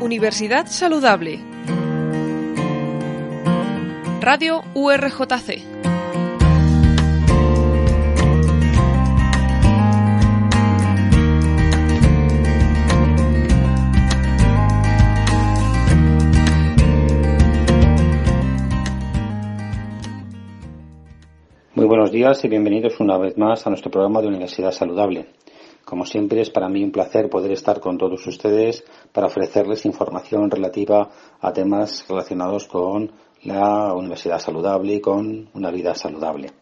Universidad Saludable. Radio URJC. Muy buenos días y bienvenidos una vez más a nuestro programa de Universidad Saludable. Como siempre, es para mí un placer poder estar con todos ustedes para ofrecerles información relativa a temas relacionados con la universidad saludable y con una vida saludable.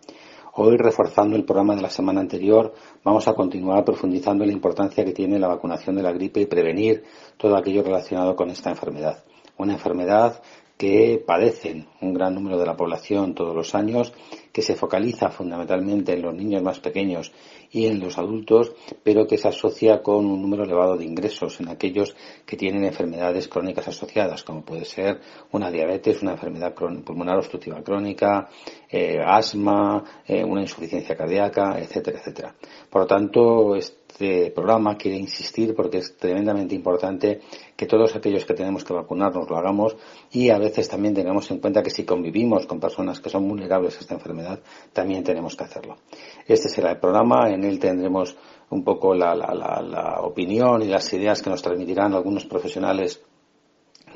Hoy, reforzando el programa de la semana anterior, vamos a continuar profundizando en la importancia que tiene la vacunación de la gripe y prevenir todo aquello relacionado con esta enfermedad. Una enfermedad que padecen un gran número de la población todos los años, que se focaliza fundamentalmente en los niños más pequeños y en los adultos, pero que se asocia con un número elevado de ingresos en aquellos que tienen enfermedades crónicas asociadas, como puede ser una diabetes, una enfermedad pulmonar obstructiva crónica, eh, asma, eh, una insuficiencia cardíaca, etcétera, etcétera. Por lo tanto, este programa quiere insistir porque es tremendamente importante que todos aquellos que tenemos que vacunarnos lo hagamos y a veces también tengamos en cuenta que si convivimos con personas que son vulnerables a esta enfermedad, también tenemos que hacerlo. Este será el programa, en él tendremos un poco la, la opinión y las ideas que nos transmitirán algunos profesionales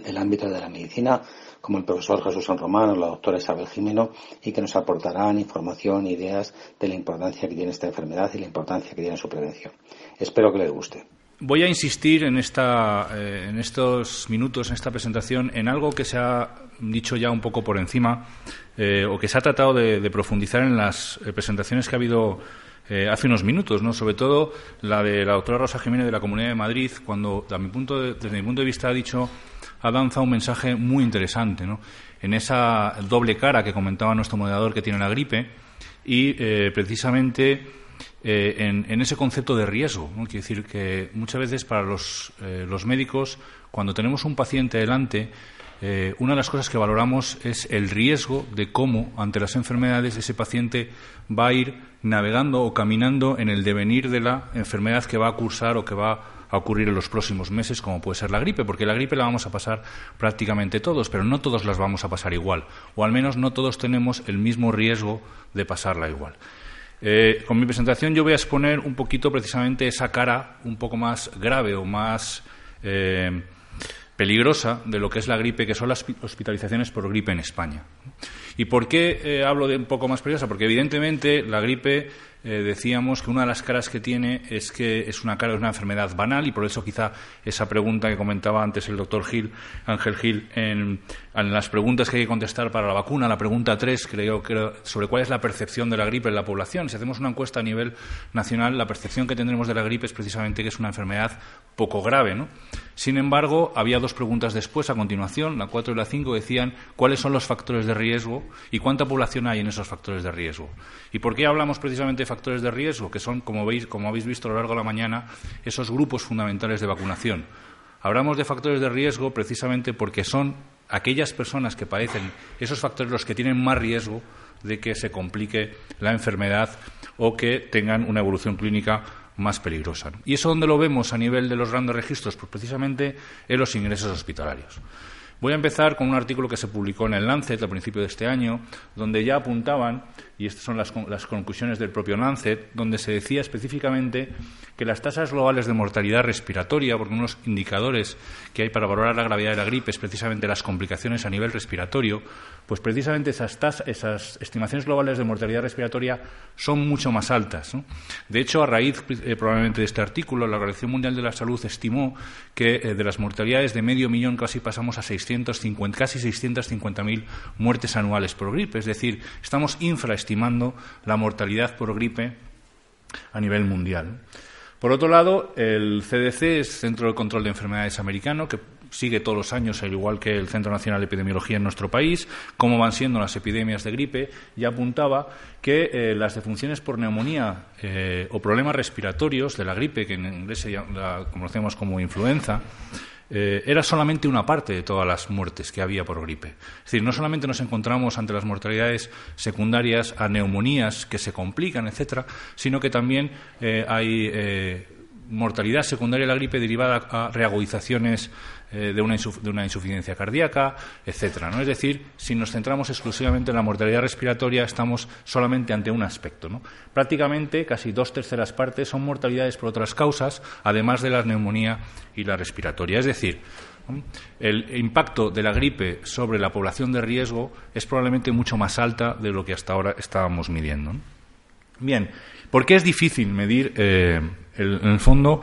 del ámbito de la medicina como el profesor Jesús San Román o la doctora Isabel Jimeno y que nos aportarán información ideas de la importancia que tiene esta enfermedad y la importancia que tiene su prevención. Espero que les guste. Voy a insistir en, esta, eh, en estos minutos, en esta presentación, en algo que se ha dicho ya un poco por encima eh, o que se ha tratado de, profundizar en las eh, presentaciones que ha habido hace unos minutos, ¿no? sobre todo la de la doctora Rosa Jiménez de la Comunidad de Madrid, cuando, mi punto desde mi punto de vista, ha dicho ha lanzado un mensaje muy interesante ¿no? en esa doble cara que comentaba nuestro moderador que tiene la gripe y eh, precisamente eh, en, ese concepto de riesgo. ¿no? Quiere decir que muchas veces para los, eh, los médicos, cuando tenemos un paciente delante, una de las cosas que valoramos es el riesgo de cómo, ante las enfermedades, ese paciente va a ir navegando o caminando en el devenir de la enfermedad que va a cursar o que va a ocurrir en los próximos meses, como puede ser la gripe, porque la gripe la vamos a pasar prácticamente todos, pero no todos las vamos a pasar igual, o al menos no todos tenemos el mismo riesgo de pasarla igual. Eh, con mi presentación yo voy a exponer un poquito precisamente esa cara un poco más grave o más eh, peligrosa de lo que es la gripe, que son las hospitalizaciones por gripe en España. ¿Y por qué eh, hablo de un poco más peligrosa? Porque evidentemente la gripe eh, decíamos que una de las caras que tiene es que es una cara de una enfermedad banal y por eso quizá esa pregunta que comentaba antes el doctor Gil, Ángel Gil, en, las preguntas que hay que contestar para la vacuna, la pregunta 3, creo que sobre cuál es la percepción de la gripe en la población. Si hacemos una encuesta a nivel nacional, la percepción que tendremos de la gripe es precisamente que es una enfermedad poco grave. ¿no? Sin embargo, había dos preguntas después, a continuación, la 4 y la 5, decían cuáles son los factores de riesgo y cuánta población hay en esos factores de riesgo. ¿Y por qué hablamos precisamente de factores de riesgo? Que son, como, veis, como habéis visto a lo largo de la mañana, esos grupos fundamentales de vacunación. Hablamos de factores de riesgo precisamente porque son aquellas personas que padecen esos factores los que tienen más riesgo de que se complique la enfermedad o que tengan una evolución clínica más peligrosa. ¿Y eso dónde lo vemos a nivel de los grandes registros? Pues precisamente en los ingresos hospitalarios. Voy a empezar con un artículo que se publicó en el Lancet a principios de este año, donde ya apuntaban, y estas son las, conclusiones del propio Lancet, donde se decía específicamente que las tasas globales de mortalidad respiratoria, porque unos indicadores que hay para valorar la gravedad de la gripe es precisamente las complicaciones a nivel respiratorio, pues precisamente esas, esas estimaciones globales de mortalidad respiratoria son mucho más altas. De hecho, a raíz eh, probablemente de este artículo, la Organización Mundial de la Salud estimó que eh, de las mortalidades de medio millón casi pasamos a 650, casi 650.000 muertes anuales por gripe. Es decir, estamos infraestimando la mortalidad por gripe a nivel mundial. Por otro lado, el CDC es Centro de Control de Enfermedades americano, que sigue todos los años, al igual que el Centro Nacional de Epidemiología en nuestro país, cómo van siendo las epidemias de gripe, y apuntaba que eh, las defunciones por neumonía eh, o problemas respiratorios de la gripe, que en inglés la conocemos como influenza, eh, era solamente una parte de todas las muertes que había por gripe. Es decir, no solamente nos encontramos ante las mortalidades secundarias a neumonías que se complican, etcétera, sino que también hay mortalidad secundaria de la gripe derivada a reagudizaciones eh, de, una insuficiencia cardíaca, etcétera. ¿no? Es decir, si nos centramos exclusivamente en la mortalidad respiratoria, estamos solamente ante un aspecto. Prácticamente casi dos terceras partes son mortalidades por otras causas, además de la neumonía y la respiratoria. Es decir, el impacto de la gripe sobre la población de riesgo es probablemente mucho más alta de lo que hasta ahora estábamos midiendo. Bien, ¿por qué es difícil medir, eh, en el fondo,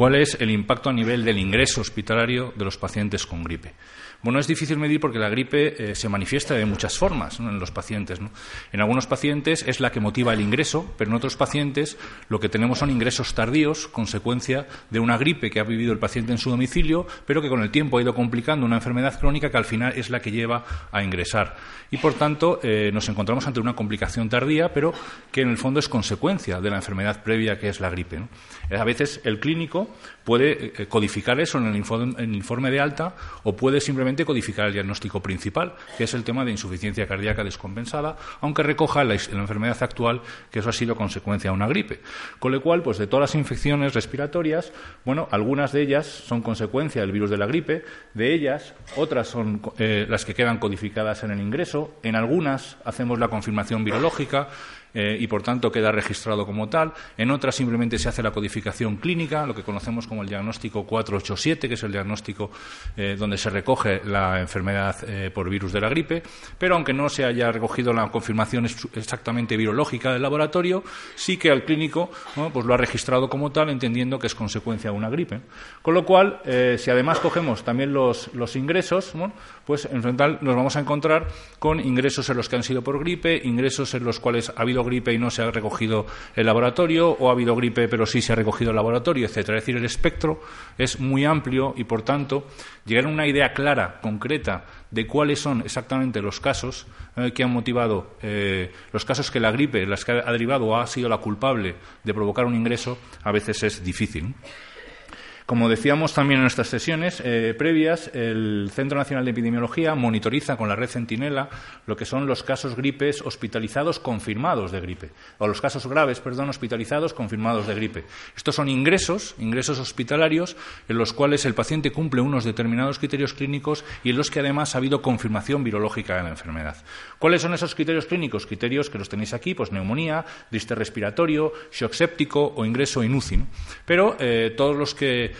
cuál es el impacto a nivel del ingreso hospitalario de los pacientes con gripe? Bueno, es difícil medir porque la gripe eh, se manifiesta de muchas formas en los pacientes. En algunos pacientes es la que motiva el ingreso, pero en otros pacientes lo que tenemos son ingresos tardíos, consecuencia de una gripe que ha vivido el paciente en su domicilio, pero que con el tiempo ha ido complicando una enfermedad crónica que al final es la que lleva a ingresar. Y por tanto eh, nos encontramos ante una complicación tardía, pero que en el fondo es consecuencia de la enfermedad previa que es la gripe. A veces el clínico puede eh, codificar eso en el, informe, de alta o puede simplemente codificar el diagnóstico principal, que es el tema de insuficiencia cardíaca descompensada, aunque recoja la, enfermedad actual, que eso ha sido consecuencia de una gripe. Con lo cual, pues de todas las infecciones respiratorias, bueno, algunas de ellas son consecuencia del virus de la gripe, de ellas otras son eh, las que quedan codificadas en el ingreso, en algunas hacemos la confirmación virológica, eh, y por tanto queda registrado como tal. En otras simplemente se hace la codificación clínica, lo que conocemos como el diagnóstico 487, que es el diagnóstico eh, donde se recoge la enfermedad eh, por virus de la gripe. Pero aunque no se haya recogido la confirmación exactamente virológica del laboratorio, sí que al clínico pues lo ha registrado como tal, entendiendo que es consecuencia de una gripe. Con lo cual, si además cogemos también los, los ingresos, pues en total nos vamos a encontrar con ingresos en los que han sido por gripe, ingresos en los cuales ha habido gripe y no se ha recogido el laboratorio, o ha habido gripe pero sí se ha recogido el laboratorio, etcétera. Es decir, el espectro es muy amplio y, por tanto, llegar a una idea clara, concreta, de cuáles son exactamente los casos eh, que han motivado, eh, los casos que la gripe, las que ha derivado o ha sido la culpable de provocar un ingreso, a veces es difícil. Como decíamos también en nuestras sesiones eh, previas, el Centro Nacional de Epidemiología monitoriza con la red Centinela lo que son los casos gripes hospitalizados confirmados de gripe, o los casos graves, perdón, hospitalizados confirmados de gripe. Estos son ingresos, ingresos hospitalarios, en los cuales el paciente cumple unos determinados criterios clínicos y en los que además ha habido confirmación virológica de la enfermedad. ¿Cuáles son esos criterios clínicos? Criterios que los tenéis aquí, pues neumonía, triste respiratorio, shock séptico o ingreso in UCI. Pero eh, todos los que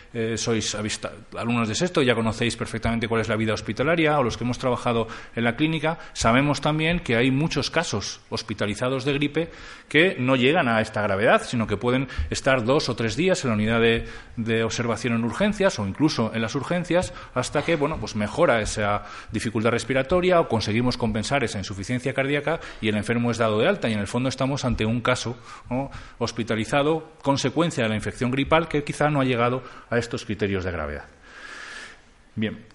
eh, sois alumnos de sexto, ya conocéis perfectamente cuál es la vida hospitalaria, o los que hemos trabajado en la clínica, sabemos también que hay muchos casos hospitalizados de gripe que no llegan a esta gravedad, sino que pueden estar dos o tres días en la unidad de, observación en urgencias o incluso en las urgencias hasta que bueno, pues mejora esa dificultad respiratoria o conseguimos compensar esa insuficiencia cardíaca y el enfermo es dado de alta. Y en el fondo estamos ante un caso hospitalizado consecuencia de la infección gripal que quizá no ha llegado a estos criterios de gravedad. Bien,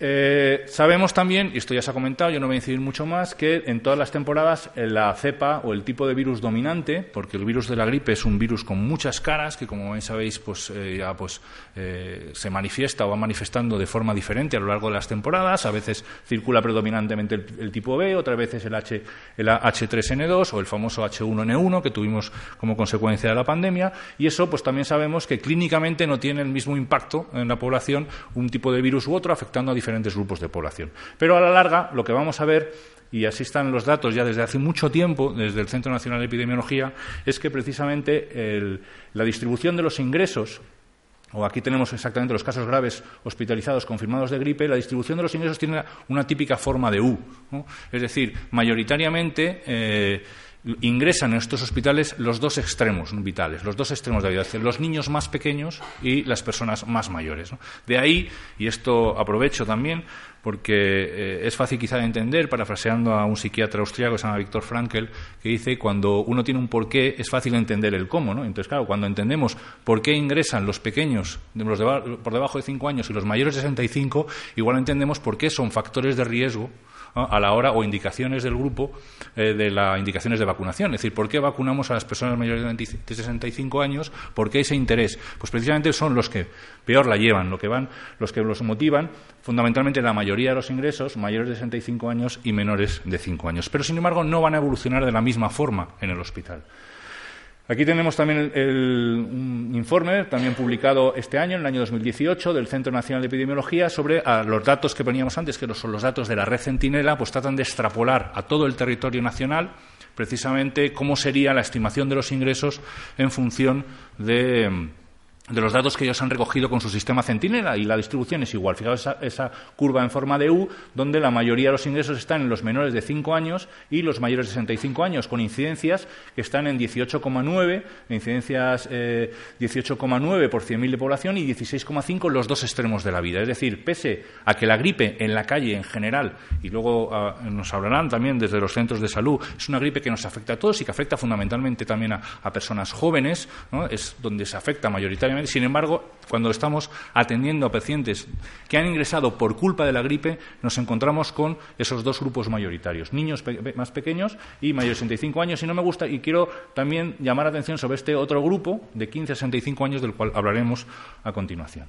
eh, sabemos también, y esto ya se ha comentado, yo no voy a incidir mucho más, que en todas las temporadas eh, la cepa o el tipo de virus dominante, porque el virus de la gripe es un virus con muchas caras, que como bien sabéis, pues eh, ya pues se manifiesta o va manifestando de forma diferente a lo largo de las temporadas. A veces circula predominantemente el, tipo B, otras veces el, H, el H3N2 o el famoso H1N1 que tuvimos como consecuencia de la pandemia. Y eso, pues también sabemos que clínicamente no tiene el mismo impacto en la población un tipo de virus u otro, afectando a grupos de población. Pero a la larga, lo que vamos a ver, y así están los datos ya desde hace mucho tiempo, desde el Centro Nacional de Epidemiología, es que precisamente la distribución de los ingresos o aquí tenemos exactamente los casos graves hospitalizados confirmados de gripe, la distribución de los ingresos tiene una típica forma de U. Es decir, mayoritariamente eh, ingresan en estos hospitales los dos extremos vitales, los dos extremos de vida, los niños más pequeños y las personas más mayores. De ahí, y esto aprovecho también, porque eh, es fácil quizá de entender, parafraseando a un psiquiatra austriaco que se llama Víctor Frankl, que dice cuando uno tiene un porqué es fácil entender el cómo. ¿no? Entonces, claro, cuando entendemos por qué ingresan los pequeños los por debajo de 5 años y los mayores de 65, igual entendemos por qué son factores de riesgo a la hora o indicaciones del grupo eh, de las indicaciones de vacunación. Es decir, ¿por qué vacunamos a las personas mayores de 65 años? ¿Por qué ese interés? Pues precisamente son los que peor la llevan, lo que van, los que los motivan, fundamentalmente la mayoría de los ingresos, mayores de 65 años y menores de 5 años. Pero, sin embargo, no van a evolucionar de la misma forma en el hospital. Aquí tenemos también un informe también publicado este año, en el año 2018, del Centro Nacional de Epidemiología sobre los datos que poníamos antes, que son los datos de la red Centinela, pues tratan de extrapolar a todo el territorio nacional precisamente cómo sería la estimación de los ingresos en función de de los datos que ellos han recogido con su sistema Centinela y la distribución es igual. Fijaos esa, curva en forma de U, donde la mayoría de los ingresos están en los menores de 5 años y los mayores de 65 años, con incidencias que están en 18,9, incidencias 18,9 eh, por 100.000 de población y 16,5 los dos extremos de la vida. Es decir, pese a que la gripe en la calle en general, y luego ah, nos hablarán también desde los centros de salud, es una gripe que nos afecta a todos y que afecta fundamentalmente también a, personas jóvenes, es donde se afecta mayoritariamente sin embargo, cuando estamos atendiendo a pacientes que han ingresado por culpa de la gripe, nos encontramos con esos dos grupos mayoritarios, niños más pequeños y mayores de 65 años. Y no me gusta, y quiero también llamar la atención sobre este otro grupo de 15 a 65 años, del cual hablaremos a continuación.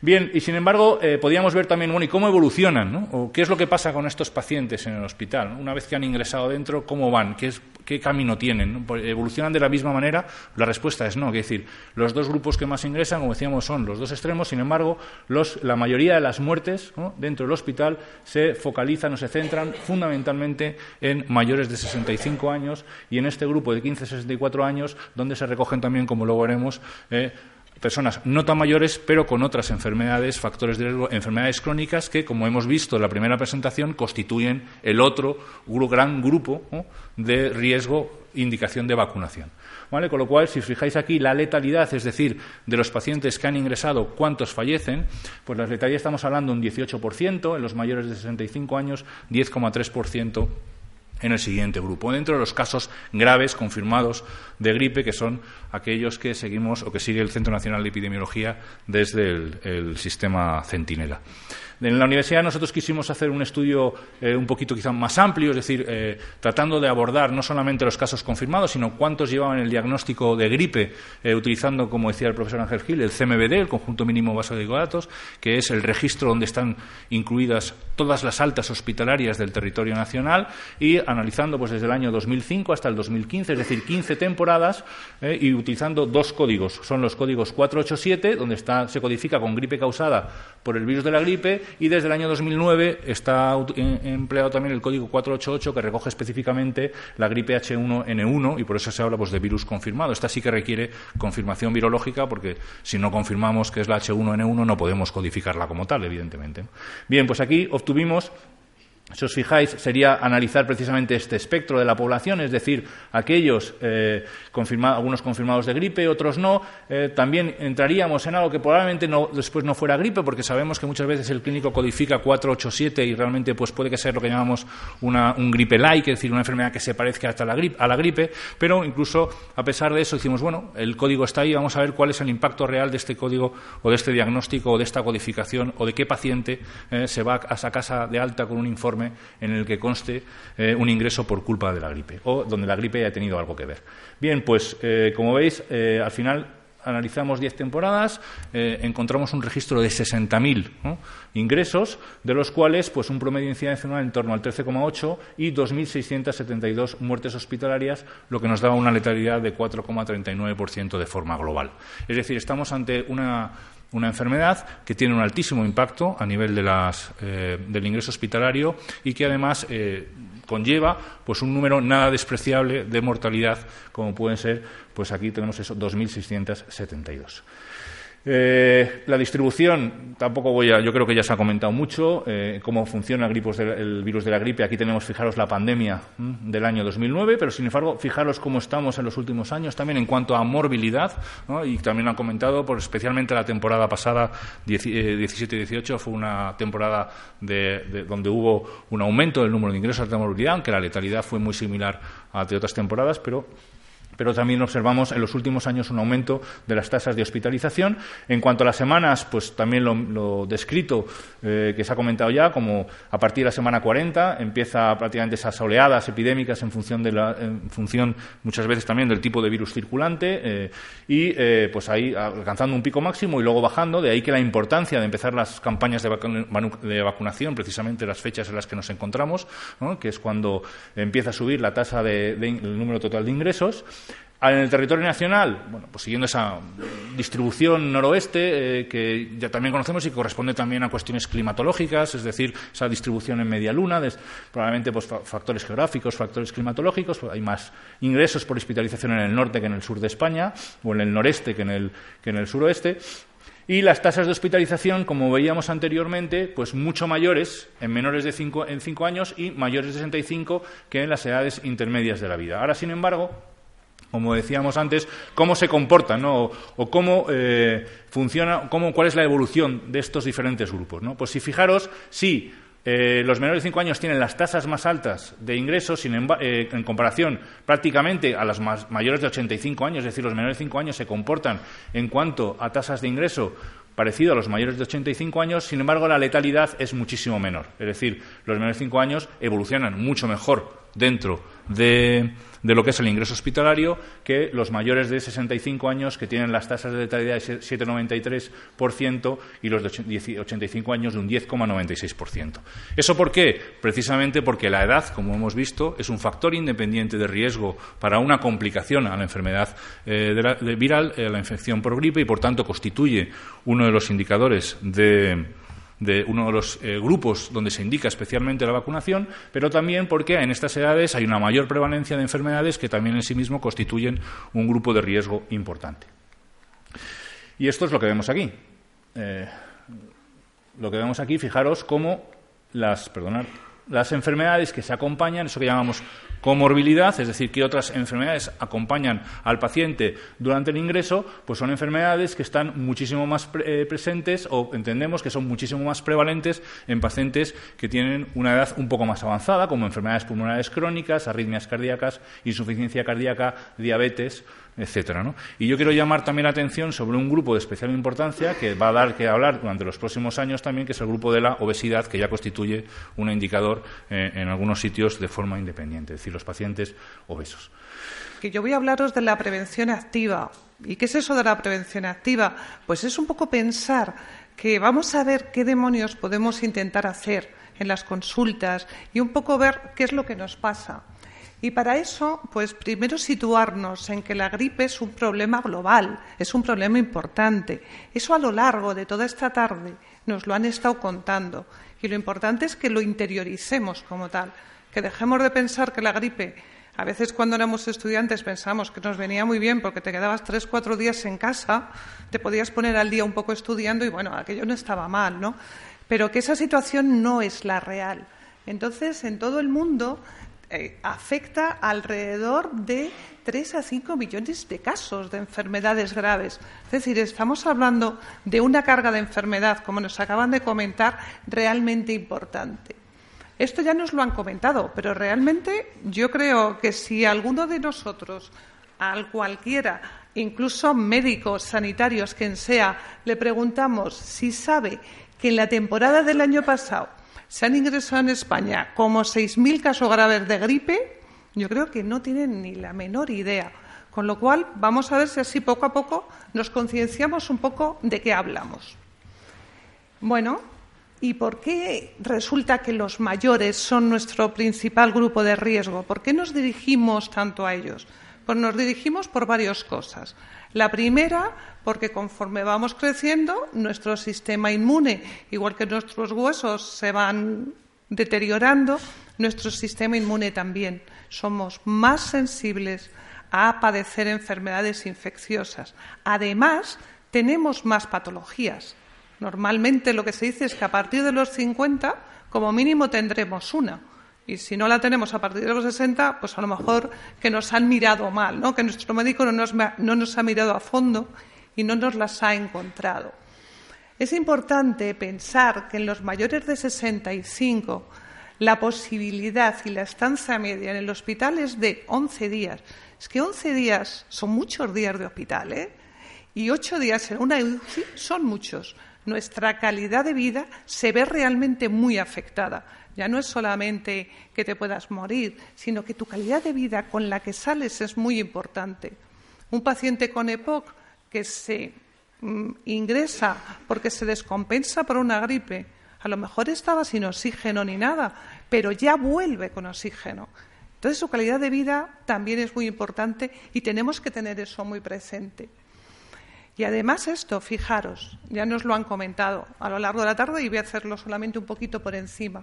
Bien, y sin embargo, eh, podíamos ver también, bueno, ¿y cómo evolucionan? ¿no? ¿O qué es lo que pasa con estos pacientes en el hospital? Una vez que han ingresado dentro, ¿cómo van? ¿Qué, qué camino tienen? ¿Evolucionan de la misma manera? La respuesta es no. Es decir, los dos grupos que más ingresan, como decíamos, son los dos extremos. Sin embargo, la mayoría de las muertes dentro del hospital se focalizan o se centran fundamentalmente en mayores de 65 años y en este grupo de 15 a 64 años, donde se recogen también, como luego veremos, eh, personas no tan mayores, pero con otras enfermedades, factores de riesgo, enfermedades crónicas que, como hemos visto en la primera presentación, constituyen el otro gran grupo de riesgo, indicación de vacunación. ¿Vale? Con lo cual, si os fijáis aquí, la letalidad, es decir, de los pacientes que han ingresado, cuántos fallecen, pues la letalidad estamos hablando un 18%, en los mayores de 65 años, 10,3% en el siguiente grupo, dentro de los casos graves confirmados de gripe, que son aquellos que seguimos o que sigue el Centro Nacional de Epidemiología desde el, sistema Centinela. En la universidad nosotros quisimos hacer un estudio eh, un poquito quizá más amplio, es decir, eh, tratando de abordar no solamente los casos confirmados, sino cuántos llevaban el diagnóstico de gripe, eh, utilizando, como decía el profesor Ángel Gil, el CMBD, el conjunto mínimo básico de datos, que es el registro donde están incluidas todas las altas hospitalarias del territorio nacional, y analizando pues, desde el año 2005 hasta el 2015, es decir, 15 temporadas, y utilizando dos códigos. Son los códigos 487, donde se codifica con gripe causada por el virus de la gripe, y desde el año 2009 está empleado también el código 488 que recoge específicamente la gripe H1N1 y por eso se habla pues, de virus confirmado. Esta sí que requiere confirmación virológica porque si no confirmamos que es la H1N1 no podemos codificarla como tal, evidentemente. Bien, pues aquí obtuvimos si os fijáis, sería analizar precisamente este espectro de la población, es decir, aquellos, eh, algunos confirmados de gripe, otros no. Eh, también entraríamos en algo que probablemente después no fuera gripe, porque sabemos que muchas veces el clínico codifica 487 y realmente pues, puede que sea lo que llamamos un gripe-like, es decir, una enfermedad que se parezca hasta la gripe, a la gripe, pero incluso a pesar de eso decimos, bueno, el código está ahí, vamos a ver cuál es el impacto real de este código o de este diagnóstico o de esta codificación o de qué paciente eh, se va a esa casa de alta con un informe en el que conste eh, un ingreso por culpa de la gripe o donde la gripe haya tenido algo que ver. Bien, pues eh, como veis, eh, al final analizamos 10 temporadas, encontramos un registro de 60.000 ingresos, de los cuales pues un promedio de incidencia en torno al 13,8 y 2.672 muertes hospitalarias, lo que nos daba una letalidad de 4,39% de forma global. Es decir, estamos ante una una enfermedad que tiene un altísimo impacto a nivel de las, eh, del ingreso hospitalario y que además eh, conlleva pues un número nada despreciable de mortalidad como pueden ser pues aquí tenemos eso 2.672 eh, la distribución, tampoco voy a, yo creo que ya se ha comentado mucho, eh, cómo funciona el, virus de la gripe. Aquí tenemos, fijaros, la pandemia del año 2009, pero sin embargo, fijaros cómo estamos en los últimos años también en cuanto a morbilidad, y también han comentado, especialmente la temporada pasada, 17-18, eh, fue una temporada donde hubo un aumento del número de ingresos de morbilidad, aunque la letalidad fue muy similar a de otras temporadas, pero pero también observamos en los últimos años un aumento de las tasas de hospitalización. En cuanto a las semanas, pues también lo, descrito eh, que se ha comentado ya, como a partir de la semana 40 empieza prácticamente esas oleadas epidémicas en función, de la, en función muchas veces también del tipo de virus circulante eh, y eh, pues ahí alcanzando un pico máximo y luego bajando. De ahí que la importancia de empezar las campañas de, vacunación, precisamente las fechas en las que nos encontramos, que es cuando empieza a subir la tasa del número total de ingresos. En el territorio nacional, bueno, pues siguiendo esa distribución noroeste, eh, que ya también conocemos y corresponde también a cuestiones climatológicas, es decir, esa distribución en media luna, probablemente pues, factores geográficos, factores climatológicos, pues, hay más ingresos por hospitalización en el norte que en el sur de España, o en el noreste que en el, que en el suroeste. Y las tasas de hospitalización, como veíamos anteriormente, pues mucho mayores en menores de cinco, en cinco años y mayores de 65 que en las edades intermedias de la vida. Ahora, sin embargo, como decíamos antes, cómo se comportan o, cómo eh, funciona, cómo, cuál es la evolución de estos diferentes grupos. ¿no? Pues si fijaros, si eh, los menores de 5 años tienen las tasas más altas de ingresos eh, en comparación prácticamente a los mayores de 85 años, es decir, los menores de 5 años se comportan en cuanto a tasas de ingreso parecido a los mayores de 85 años, sin embargo, la letalidad es muchísimo menor. Es decir, los menores de 5 años evolucionan mucho mejor dentro de, lo que es el ingreso hospitalario que los mayores de 65 años que tienen las tasas de letalidad de 7,93% y los de 85 años de un 10,96%. ¿Eso por qué? Precisamente porque la edad, como hemos visto, es un factor independiente de riesgo para una complicación a la enfermedad eh, viral, a la infección por gripe, y por tanto constituye uno de los indicadores de de uno de los eh, grupos donde se indica especialmente la vacunación, pero también porque en estas edades hay una mayor prevalencia de enfermedades que también en sí mismo constituyen un grupo de riesgo importante. Y esto es lo que vemos aquí. Eh, lo que vemos aquí, fijaros cómo las, las enfermedades que se acompañan, eso que llamamos comorbilidad, es decir, que otras enfermedades acompañan al paciente durante el ingreso, pues son enfermedades que están muchísimo más eh, presentes o entendemos que son muchísimo más prevalentes en pacientes que tienen una edad un poco más avanzada, como enfermedades pulmonares crónicas, arritmias cardíacas, insuficiencia cardíaca, diabetes etcétera. Y yo quiero llamar también la atención sobre un grupo de especial importancia que va a dar que hablar durante los próximos años también, que es el grupo de la obesidad, que ya constituye un indicador eh, en algunos sitios de forma independiente, es decir, los pacientes obesos. Que yo voy a hablaros de la prevención activa. ¿Y qué es eso de la prevención activa? Pues es un poco pensar que vamos a ver qué demonios podemos intentar hacer en las consultas y un poco ver qué es lo que nos pasa. Y para eso, pues primero situarnos en que la gripe es un problema global, es un problema importante. Eso a lo largo de toda esta tarde nos lo han estado contando. Y lo importante es que lo interioricemos como tal, que dejemos de pensar que la gripe, a veces cuando éramos estudiantes pensamos que nos venía muy bien porque te quedabas tres, cuatro días en casa, te podías poner al día un poco estudiando y bueno, aquello no estaba mal, ¿no? Pero que esa situación no es la real. Entonces, en todo el mundo eh, afecta alrededor de 3 a 5 millones de casos de enfermedades graves. Es decir, estamos hablando de una carga de enfermedad, como nos acaban de comentar, realmente importante. Esto ya nos lo han comentado, pero realmente yo creo que si alguno de nosotros, al cualquiera, incluso médicos, sanitarios, quien sea, le preguntamos si sabe que en la temporada del año pasado se han ingresado en España como 6.000 casos graves de gripe, yo creo que no tienen ni la menor idea. Con lo cual, vamos a ver si así poco a poco nos concienciamos un poco de qué hablamos. Bueno, ¿y por qué resulta que los mayores son nuestro principal grupo de riesgo? ¿Por qué nos dirigimos tanto a ellos? Pues nos dirigimos por varias cosas. La primera, porque conforme vamos creciendo, nuestro sistema inmune, igual que nuestros huesos se van deteriorando, nuestro sistema inmune también. Somos más sensibles a padecer enfermedades infecciosas. Además, tenemos más patologías. Normalmente lo que se dice es que a partir de los 50, como mínimo, tendremos una. Y si no la tenemos a partir de los 60, pues a lo mejor que nos han mirado mal, ¿no? que nuestro médico no nos, no nos ha mirado a fondo y no nos las ha encontrado. Es importante pensar que en los mayores de 65 la posibilidad y la estancia media en el hospital es de 11 días. Es que 11 días son muchos días de hospital, ¿eh? Y 8 días en una UCI son muchos. Nuestra calidad de vida se ve realmente muy afectada. Ya no es solamente que te puedas morir, sino que tu calidad de vida con la que sales es muy importante. Un paciente con EPOC que se mm, ingresa porque se descompensa por una gripe, a lo mejor estaba sin oxígeno ni nada, pero ya vuelve con oxígeno. Entonces, su calidad de vida también es muy importante y tenemos que tener eso muy presente. Y además esto, fijaros, ya nos lo han comentado a lo largo de la tarde y voy a hacerlo solamente un poquito por encima.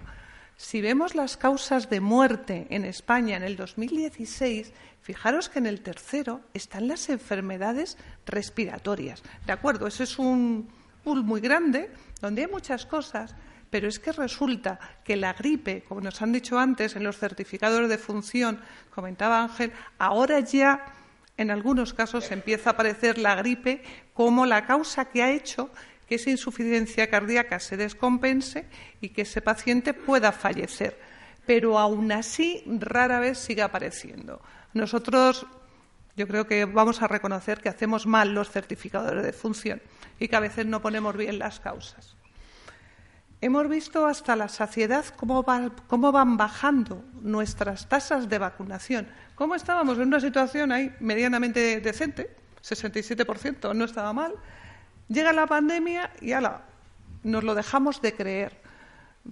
Si vemos las causas de muerte en España en el 2016, fijaros que en el tercero están las enfermedades respiratorias. De acuerdo, ese es un pool muy grande donde hay muchas cosas, pero es que resulta que la gripe, como nos han dicho antes en los certificados de función, comentaba Ángel, ahora ya en algunos casos empieza a aparecer la gripe como la causa que ha hecho que esa insuficiencia cardíaca se descompense y que ese paciente pueda fallecer. Pero aún así, rara vez sigue apareciendo. Nosotros, yo creo que vamos a reconocer que hacemos mal los certificadores de función y que a veces no ponemos bien las causas. Hemos visto hasta la saciedad cómo, van bajando nuestras tasas de vacunación. ¿Cómo estábamos en una situación ahí medianamente decente? 67%, no estaba mal Llega la pandemia y ala, nos lo dejamos de creer,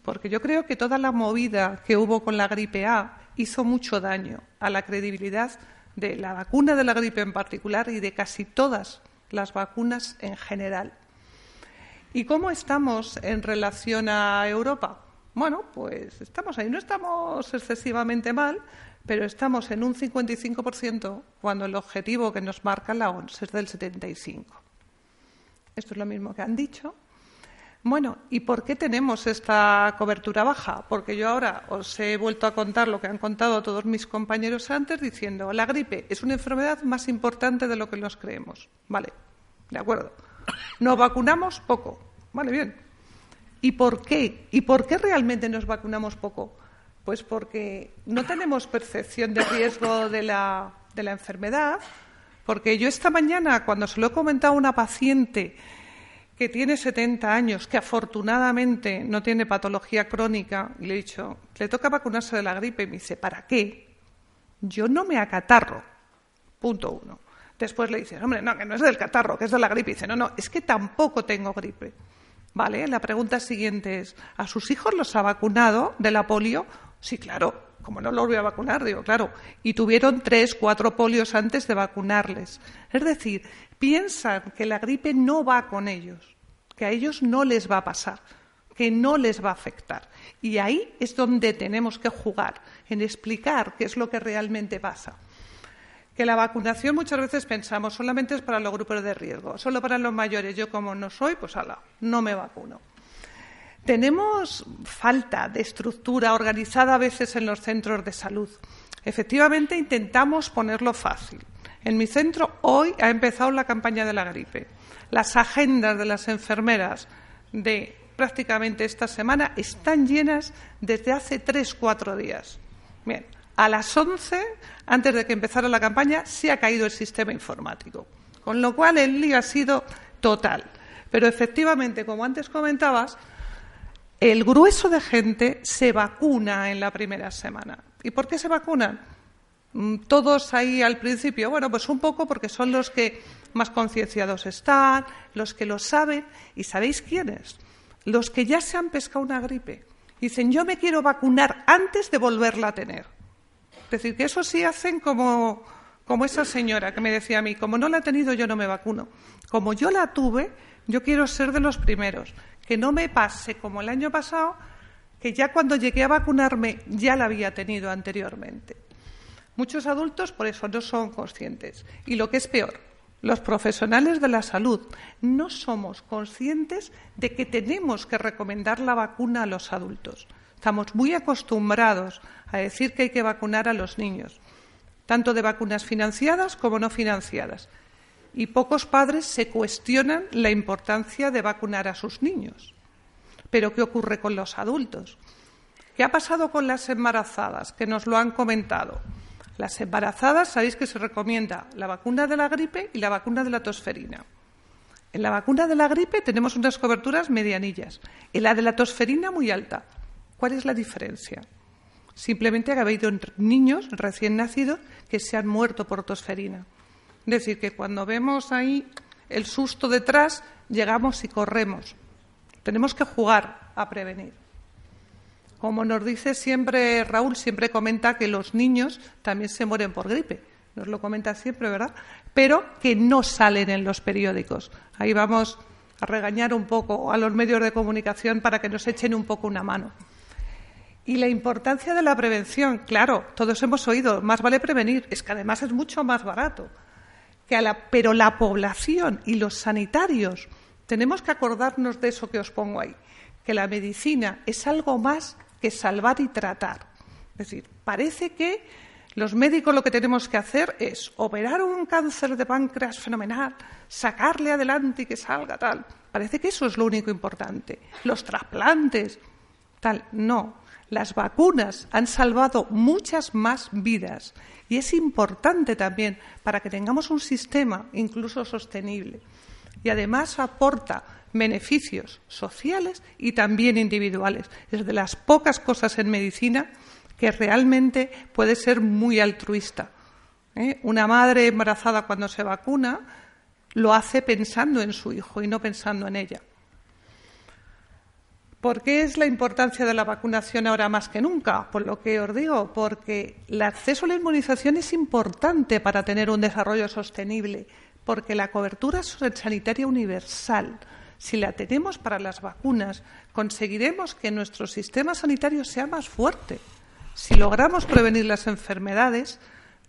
porque yo creo que toda la movida que hubo con la gripe A hizo mucho daño a la credibilidad de la vacuna de la gripe en particular y de casi todas las vacunas en general. ¿Y cómo estamos en relación a Europa? Bueno, pues estamos ahí, no estamos excesivamente mal, pero estamos en un 55% cuando el objetivo que nos marca la OMS es del 75%. Esto es lo mismo que han dicho. Bueno, ¿y por qué tenemos esta cobertura baja? Porque yo ahora os he vuelto a contar lo que han contado todos mis compañeros antes, diciendo la gripe es una enfermedad más importante de lo que nos creemos. Vale, de acuerdo. Nos vacunamos poco. Vale, bien. ¿Y por qué? ¿Y por qué realmente nos vacunamos poco? Pues porque no tenemos percepción de riesgo de la, de la enfermedad, porque yo esta mañana, cuando se lo he comentado a una paciente que tiene 70 años, que afortunadamente no tiene patología crónica, le he dicho, le toca vacunarse de la gripe, y me dice, ¿para qué? Yo no me acatarro. Punto uno. Después le dices, hombre, no, que no es del catarro, que es de la gripe. Y dice, no, no, es que tampoco tengo gripe. ¿Vale? La pregunta siguiente es, ¿a sus hijos los ha vacunado de la polio? Sí, claro como no los voy a vacunar, digo, claro, y tuvieron tres, cuatro polios antes de vacunarles. Es decir, piensan que la gripe no va con ellos, que a ellos no les va a pasar, que no les va a afectar. Y ahí es donde tenemos que jugar, en explicar qué es lo que realmente pasa. Que la vacunación muchas veces pensamos solamente es para los grupos de riesgo, solo para los mayores. Yo como no soy, pues ala, no me vacuno. Tenemos falta de estructura organizada a veces en los centros de salud. Efectivamente, intentamos ponerlo fácil. En mi centro hoy ha empezado la campaña de la gripe. Las agendas de las enfermeras de prácticamente esta semana están llenas desde hace tres, cuatro días. Bien, a las once, antes de que empezara la campaña, se ha caído el sistema informático. Con lo cual el lío ha sido total. Pero efectivamente, como antes comentabas, el grueso de gente se vacuna en la primera semana. ¿Y por qué se vacunan? Mm, todos ahí al principio, bueno, pues un poco porque son los que más concienciados están, los que lo saben. ¿Y sabéis quiénes? Los que ya se han pescado una gripe. Dicen, yo me quiero vacunar antes de volverla a tener. Es decir, que eso sí hacen como, como esa señora que me decía a mí, como no la he tenido, yo no me vacuno. Como yo la tuve, yo quiero ser de los primeros que no me pase como el año pasado, que ya cuando llegué a vacunarme ya la había tenido anteriormente. Muchos adultos por eso no son conscientes. Y lo que es peor, los profesionales de la salud no somos conscientes de que tenemos que recomendar la vacuna a los adultos. Estamos muy acostumbrados a decir que hay que vacunar a los niños, tanto de vacunas financiadas como no financiadas y pocos padres se cuestionan la importancia de vacunar a sus niños. Pero ¿qué ocurre con los adultos? ¿Qué ha pasado con las embarazadas? Que nos lo han comentado. Las embarazadas, sabéis que se recomienda la vacuna de la gripe y la vacuna de la tosferina. En la vacuna de la gripe tenemos unas coberturas medianillas, en la de la tosferina muy alta. ¿Cuál es la diferencia? Simplemente ha habido niños recién nacidos que se han muerto por tosferina. Es decir, que cuando vemos ahí el susto detrás, llegamos y corremos. Tenemos que jugar a prevenir. Como nos dice siempre Raúl, siempre comenta que los niños también se mueren por gripe. Nos lo comenta siempre, ¿verdad? Pero que no salen en los periódicos. Ahí vamos a regañar un poco a los medios de comunicación para que nos echen un poco una mano. Y la importancia de la prevención, claro, todos hemos oído, más vale prevenir, es que además es mucho más barato. Pero la población y los sanitarios tenemos que acordarnos de eso que os pongo ahí, que la medicina es algo más que salvar y tratar. Es decir, parece que los médicos lo que tenemos que hacer es operar un cáncer de páncreas fenomenal, sacarle adelante y que salga tal. Parece que eso es lo único importante. Los trasplantes, tal. No, las vacunas han salvado muchas más vidas y es importante también para que tengamos un sistema incluso sostenible. Y además aporta beneficios sociales y también individuales. Es de las pocas cosas en medicina que realmente puede ser muy altruista. ¿eh? Una madre embarazada cuando se vacuna lo hace pensando en su hijo y no pensando en ella. ¿Por qué es la importancia de la vacunación ahora más que nunca? Por lo que os digo, porque el acceso a la inmunización es importante para tener un desarrollo sostenible, porque la cobertura sanitaria universal, si la tenemos para las vacunas, conseguiremos que nuestro sistema sanitario sea más fuerte. Si logramos prevenir las enfermedades,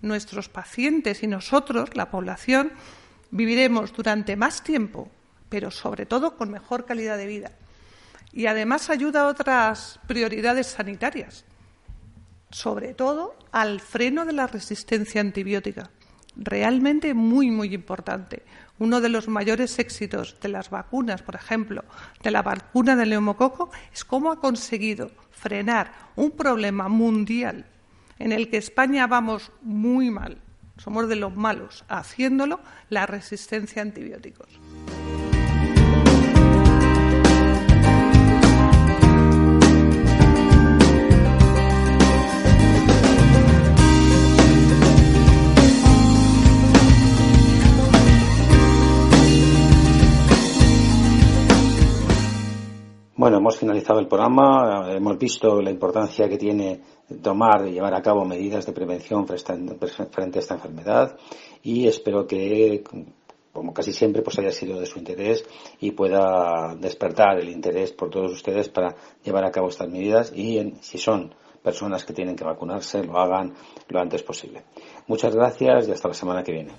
nuestros pacientes y nosotros, la población, viviremos durante más tiempo, pero sobre todo con mejor calidad de vida y además ayuda a otras prioridades sanitarias, sobre todo al freno de la resistencia antibiótica. Realmente muy, muy importante. Uno de los mayores éxitos de las vacunas, por ejemplo, de la vacuna del neumococo, es cómo ha conseguido frenar un problema mundial en el que España vamos muy mal, somos de los malos, haciéndolo la resistencia a antibióticos. Bueno, hemos finalizado el programa, hemos visto la importancia que tiene tomar y llevar a cabo medidas de prevención frente a esta enfermedad y espero que, como casi siempre, pues haya sido de su interés y pueda despertar el interés por todos ustedes para llevar a cabo estas medidas y, si son personas que tienen que vacunarse, lo hagan lo antes posible. Muchas gracias y hasta la semana que viene.